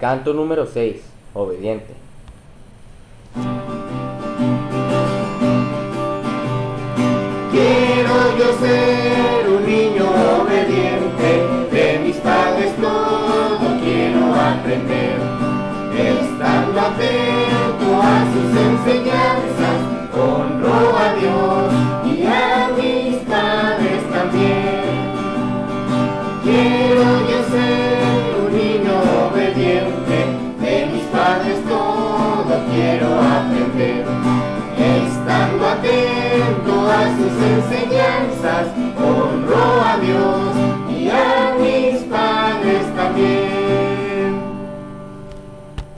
Canto número 6. Obediente. Quiero yo ser un niño obediente, de mis padres todo quiero aprender, estando atento a sus enseñanzas, honro a Dios y a mis padres también. Quiero aprender, estando atento a sus enseñanzas,